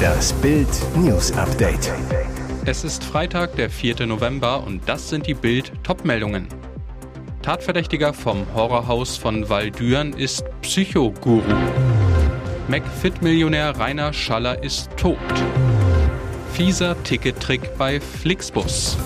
Das Bild News Update. Es ist Freitag, der 4. November und das sind die Bild Topmeldungen. Tatverdächtiger vom Horrorhaus von Waldüren ist Psychoguru. McFit-Millionär Rainer Schaller ist tot. Fieser Tickettrick bei Flixbus.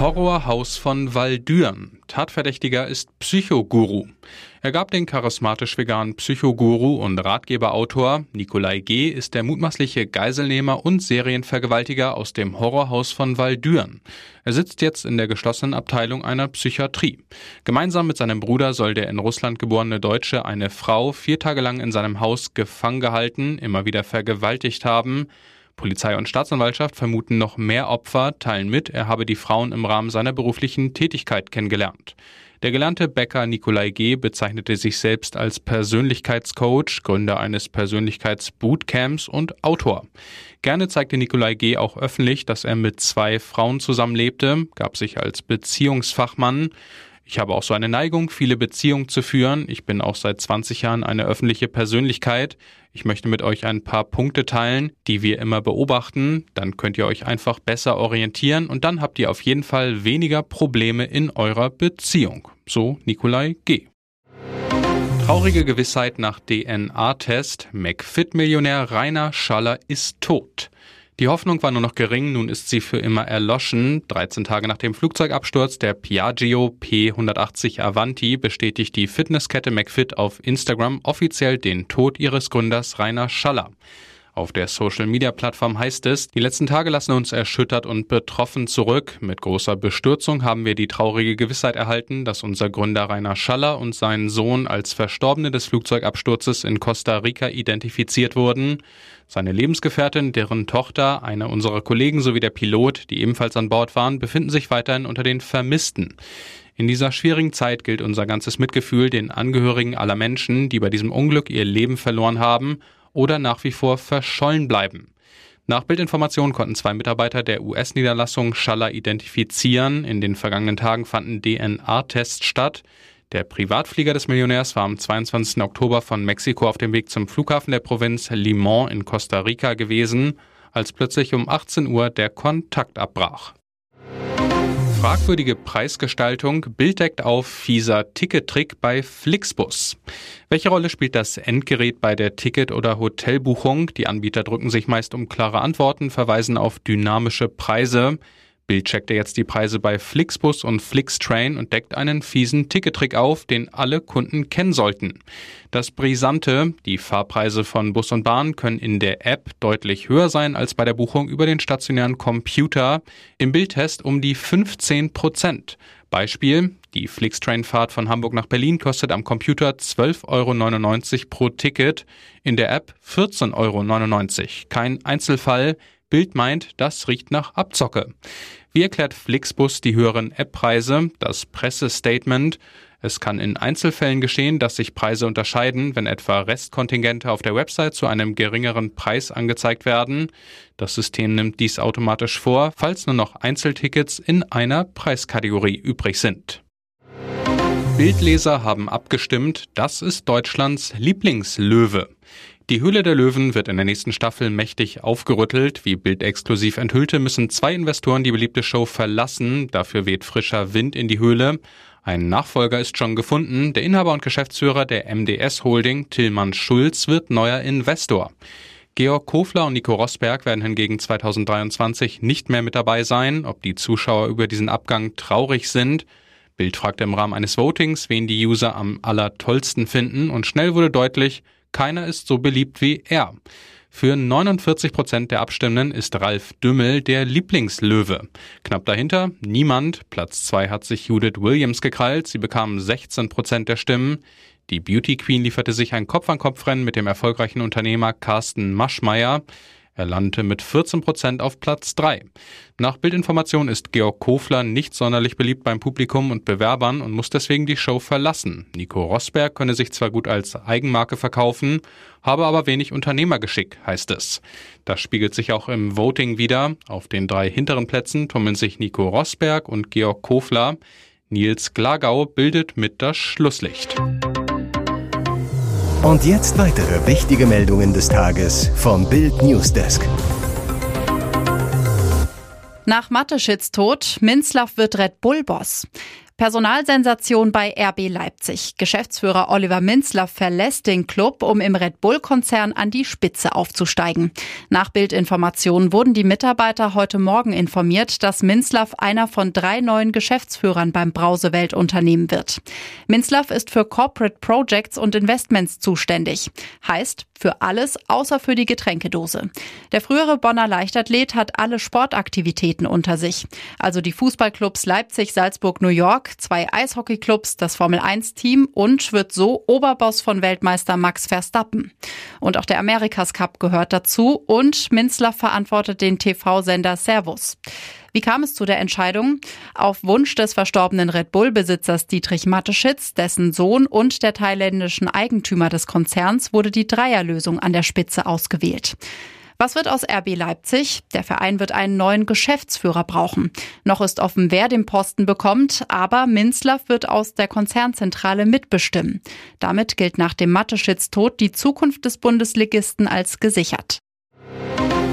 Horrorhaus von Waldüren. Tatverdächtiger ist Psychoguru. Er gab den charismatisch veganen Psychoguru und Ratgeberautor Nikolai G. ist der mutmaßliche Geiselnehmer und Serienvergewaltiger aus dem Horrorhaus von Waldüren. Er sitzt jetzt in der geschlossenen Abteilung einer Psychiatrie. Gemeinsam mit seinem Bruder soll der in Russland geborene Deutsche eine Frau vier Tage lang in seinem Haus gefangen gehalten, immer wieder vergewaltigt haben. Polizei und Staatsanwaltschaft vermuten noch mehr Opfer, teilen mit, er habe die Frauen im Rahmen seiner beruflichen Tätigkeit kennengelernt. Der gelernte Bäcker Nikolai G. bezeichnete sich selbst als Persönlichkeitscoach, Gründer eines Persönlichkeitsbootcamps und Autor. Gerne zeigte Nikolai G. auch öffentlich, dass er mit zwei Frauen zusammenlebte, gab sich als Beziehungsfachmann ich habe auch so eine Neigung, viele Beziehungen zu führen. Ich bin auch seit 20 Jahren eine öffentliche Persönlichkeit. Ich möchte mit euch ein paar Punkte teilen, die wir immer beobachten. Dann könnt ihr euch einfach besser orientieren und dann habt ihr auf jeden Fall weniger Probleme in eurer Beziehung. So Nikolai G. Traurige Gewissheit nach DNA-Test. McFit-Millionär Rainer Schaller ist tot. Die Hoffnung war nur noch gering, nun ist sie für immer erloschen. 13 Tage nach dem Flugzeugabsturz der Piaggio P180 Avanti bestätigt die Fitnesskette McFit auf Instagram offiziell den Tod ihres Gründers Rainer Schaller. Auf der Social-Media-Plattform heißt es, die letzten Tage lassen uns erschüttert und betroffen zurück. Mit großer Bestürzung haben wir die traurige Gewissheit erhalten, dass unser Gründer Rainer Schaller und sein Sohn als Verstorbene des Flugzeugabsturzes in Costa Rica identifiziert wurden. Seine Lebensgefährtin, deren Tochter, einer unserer Kollegen sowie der Pilot, die ebenfalls an Bord waren, befinden sich weiterhin unter den Vermissten. In dieser schwierigen Zeit gilt unser ganzes Mitgefühl den Angehörigen aller Menschen, die bei diesem Unglück ihr Leben verloren haben oder nach wie vor verschollen bleiben. Nach Bildinformationen konnten zwei Mitarbeiter der US-Niederlassung Schaller identifizieren. In den vergangenen Tagen fanden DNA-Tests statt. Der Privatflieger des Millionärs war am 22. Oktober von Mexiko auf dem Weg zum Flughafen der Provinz Limon in Costa Rica gewesen, als plötzlich um 18 Uhr der Kontakt abbrach. Fragwürdige Preisgestaltung, Bild deckt auf fieser Tickettrick bei Flixbus. Welche Rolle spielt das Endgerät bei der Ticket- oder Hotelbuchung? Die Anbieter drücken sich meist um klare Antworten, verweisen auf dynamische Preise. Bild checkte jetzt die Preise bei Flixbus und Flixtrain und deckt einen fiesen Tickettrick auf, den alle Kunden kennen sollten. Das Brisante, die Fahrpreise von Bus und Bahn können in der App deutlich höher sein als bei der Buchung über den stationären Computer. Im Bildtest um die 15 Prozent. Beispiel, die Flixtrain-Fahrt von Hamburg nach Berlin kostet am Computer 12,99 Euro pro Ticket, in der App 14,99 Euro. Kein Einzelfall, Bild meint, das riecht nach Abzocke. Wie erklärt Flixbus die höheren App-Preise? Das Pressestatement. Es kann in Einzelfällen geschehen, dass sich Preise unterscheiden, wenn etwa Restkontingente auf der Website zu einem geringeren Preis angezeigt werden. Das System nimmt dies automatisch vor, falls nur noch Einzeltickets in einer Preiskategorie übrig sind. Bildleser haben abgestimmt, das ist Deutschlands Lieblingslöwe. Die Höhle der Löwen wird in der nächsten Staffel mächtig aufgerüttelt. Wie Bild exklusiv enthüllte, müssen zwei Investoren die beliebte Show verlassen. Dafür weht frischer Wind in die Höhle. Ein Nachfolger ist schon gefunden. Der Inhaber und Geschäftsführer der MDS Holding, Tillmann Schulz, wird neuer Investor. Georg Kofler und Nico Rosberg werden hingegen 2023 nicht mehr mit dabei sein. Ob die Zuschauer über diesen Abgang traurig sind? Bild fragte im Rahmen eines Votings, wen die User am allertollsten finden und schnell wurde deutlich, keiner ist so beliebt wie er. Für 49 Prozent der Abstimmenden ist Ralf Dümmel der Lieblingslöwe. Knapp dahinter niemand. Platz zwei hat sich Judith Williams gekrallt. Sie bekam 16 Prozent der Stimmen. Die Beauty Queen lieferte sich ein Kopf-an-Kopf-Rennen mit dem erfolgreichen Unternehmer Carsten Maschmeyer. Er landete mit 14 Prozent auf Platz 3. Nach Bildinformation ist Georg Kofler nicht sonderlich beliebt beim Publikum und Bewerbern und muss deswegen die Show verlassen. Nico Rosberg könne sich zwar gut als Eigenmarke verkaufen, habe aber wenig Unternehmergeschick, heißt es. Das spiegelt sich auch im Voting wieder. Auf den drei hinteren Plätzen tummeln sich Nico Rosberg und Georg Kofler. Nils Glagau bildet mit das Schlusslicht. Und jetzt weitere wichtige Meldungen des Tages vom Bild Newsdesk. Nach Mateschitz Tod, Minzlaff wird Red Bull-Boss. Personalsensation bei RB Leipzig. Geschäftsführer Oliver Minzler verlässt den Club, um im Red Bull-Konzern an die Spitze aufzusteigen. Nach Bildinformationen wurden die Mitarbeiter heute Morgen informiert, dass Minzlaff einer von drei neuen Geschäftsführern beim Brausewelt-Unternehmen wird. Minzlaff ist für Corporate Projects und Investments zuständig. Heißt, für alles außer für die Getränkedose. Der frühere Bonner Leichtathlet hat alle Sportaktivitäten unter sich. Also die Fußballclubs Leipzig, Salzburg, New York, zwei Eishockeyclubs, das Formel-1-Team und wird so Oberboss von Weltmeister Max Verstappen. Und auch der Amerikas Cup gehört dazu und Minzler verantwortet den TV-Sender Servus. Wie kam es zu der Entscheidung? Auf Wunsch des verstorbenen Red Bull-Besitzers Dietrich Mateschitz, dessen Sohn und der thailändischen Eigentümer des Konzerns wurde die Dreierlösung an der Spitze ausgewählt. Was wird aus RB Leipzig? Der Verein wird einen neuen Geschäftsführer brauchen. Noch ist offen, wer den Posten bekommt, aber Minzlaff wird aus der Konzernzentrale mitbestimmen. Damit gilt nach dem Mateschitz-Tod die Zukunft des Bundesligisten als gesichert.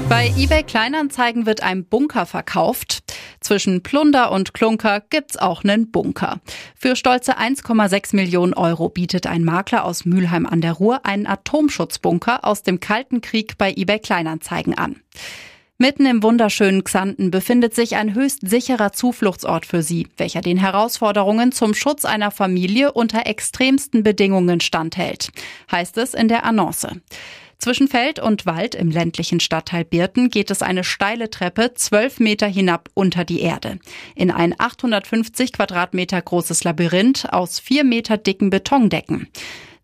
Bei eBay Kleinanzeigen wird ein Bunker verkauft. Zwischen Plunder und Klunker gibt's auch einen Bunker. Für stolze 1,6 Millionen Euro bietet ein Makler aus Mülheim an der Ruhr einen Atomschutzbunker aus dem Kalten Krieg bei eBay Kleinanzeigen an. Mitten im wunderschönen Xanten befindet sich ein höchst sicherer Zufluchtsort für Sie, welcher den Herausforderungen zum Schutz einer Familie unter extremsten Bedingungen standhält, heißt es in der Annonce. Zwischen Feld und Wald im ländlichen Stadtteil Birten geht es eine steile Treppe zwölf Meter hinab unter die Erde. In ein 850 Quadratmeter großes Labyrinth aus vier Meter dicken Betondecken.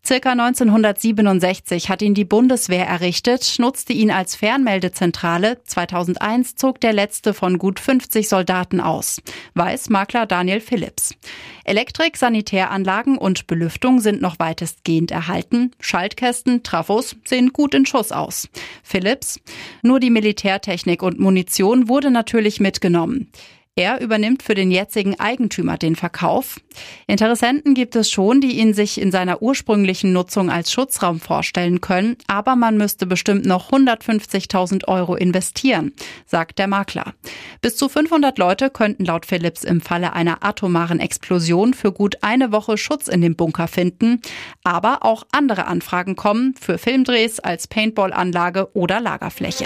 Circa 1967 hat ihn die Bundeswehr errichtet, nutzte ihn als Fernmeldezentrale. 2001 zog der letzte von gut 50 Soldaten aus. Weiß Makler Daniel Phillips. Elektrik, Sanitäranlagen und Belüftung sind noch weitestgehend erhalten. Schaltkästen, Trafos sehen gut in Schuss aus. Phillips. Nur die Militärtechnik und Munition wurde natürlich mitgenommen. Er übernimmt für den jetzigen Eigentümer den Verkauf. Interessenten gibt es schon, die ihn sich in seiner ursprünglichen Nutzung als Schutzraum vorstellen können, aber man müsste bestimmt noch 150.000 Euro investieren, sagt der Makler. Bis zu 500 Leute könnten laut Philips im Falle einer atomaren Explosion für gut eine Woche Schutz in dem Bunker finden, aber auch andere Anfragen kommen für Filmdrehs als Paintballanlage oder Lagerfläche.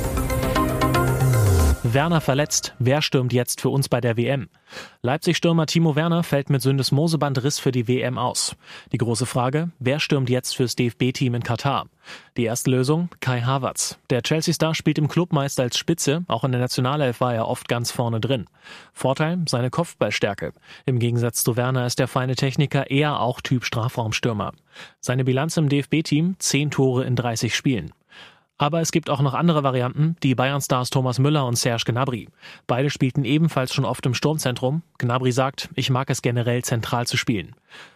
Werner verletzt. Wer stürmt jetzt für uns bei der WM? Leipzig-Stürmer Timo Werner fällt mit Syndesmosebandriss für die WM aus. Die große Frage, wer stürmt jetzt fürs DFB-Team in Katar? Die erste Lösung, Kai Havertz. Der Chelsea-Star spielt im Club meist als Spitze, auch in der Nationalelf war er oft ganz vorne drin. Vorteil, seine Kopfballstärke. Im Gegensatz zu Werner ist der feine Techniker eher auch Typ Strafraumstürmer. Seine Bilanz im DFB-Team, 10 Tore in 30 Spielen. Aber es gibt auch noch andere Varianten, die Bayern-Stars Thomas Müller und Serge Gnabry. Beide spielten ebenfalls schon oft im Sturmzentrum. Gnabry sagt, ich mag es generell zentral zu spielen.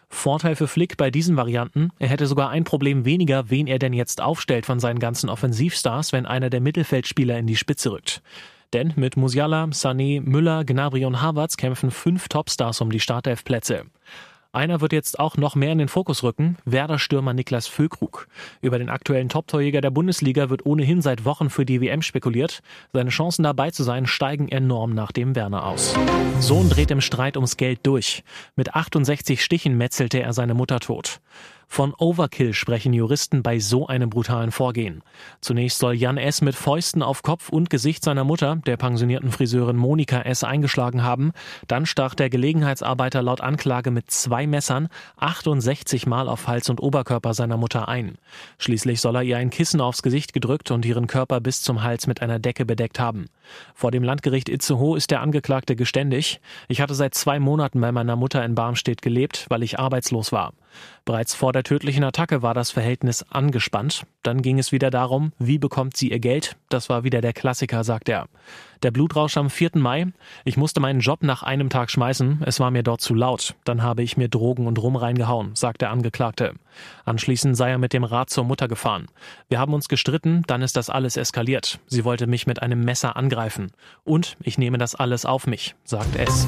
Vorteil für Flick bei diesen Varianten, er hätte sogar ein Problem weniger, wen er denn jetzt aufstellt von seinen ganzen Offensivstars, wenn einer der Mittelfeldspieler in die Spitze rückt. Denn mit Musiala, Sané, Müller, Gnabry und Havertz kämpfen fünf Topstars um die Startelfplätze. Einer wird jetzt auch noch mehr in den Fokus rücken, Werder-Stürmer Niklas Füllkrug. Über den aktuellen Top-Torjäger der Bundesliga wird ohnehin seit Wochen für die WM spekuliert. Seine Chancen dabei zu sein steigen enorm nach dem Werner aus. Sohn dreht im Streit ums Geld durch. Mit 68 Stichen metzelte er seine Mutter tot. Von Overkill sprechen Juristen bei so einem brutalen Vorgehen. Zunächst soll Jan S. mit Fäusten auf Kopf und Gesicht seiner Mutter, der pensionierten Friseurin Monika S. eingeschlagen haben. Dann stach der Gelegenheitsarbeiter laut Anklage mit zwei Messern 68 Mal auf Hals und Oberkörper seiner Mutter ein. Schließlich soll er ihr ein Kissen aufs Gesicht gedrückt und ihren Körper bis zum Hals mit einer Decke bedeckt haben. Vor dem Landgericht Itzehoe ist der Angeklagte geständig. Ich hatte seit zwei Monaten bei meiner Mutter in Barmstedt gelebt, weil ich arbeitslos war. Bereits vor der tödlichen Attacke war das Verhältnis angespannt. Dann ging es wieder darum, wie bekommt sie ihr Geld? Das war wieder der Klassiker, sagt er. Der Blutrausch am 4. Mai. Ich musste meinen Job nach einem Tag schmeißen. Es war mir dort zu laut. Dann habe ich mir Drogen und Rum reingehauen, sagt der Angeklagte. Anschließend sei er mit dem Rad zur Mutter gefahren. Wir haben uns gestritten, dann ist das alles eskaliert. Sie wollte mich mit einem Messer angreifen. Und ich nehme das alles auf mich, sagt es.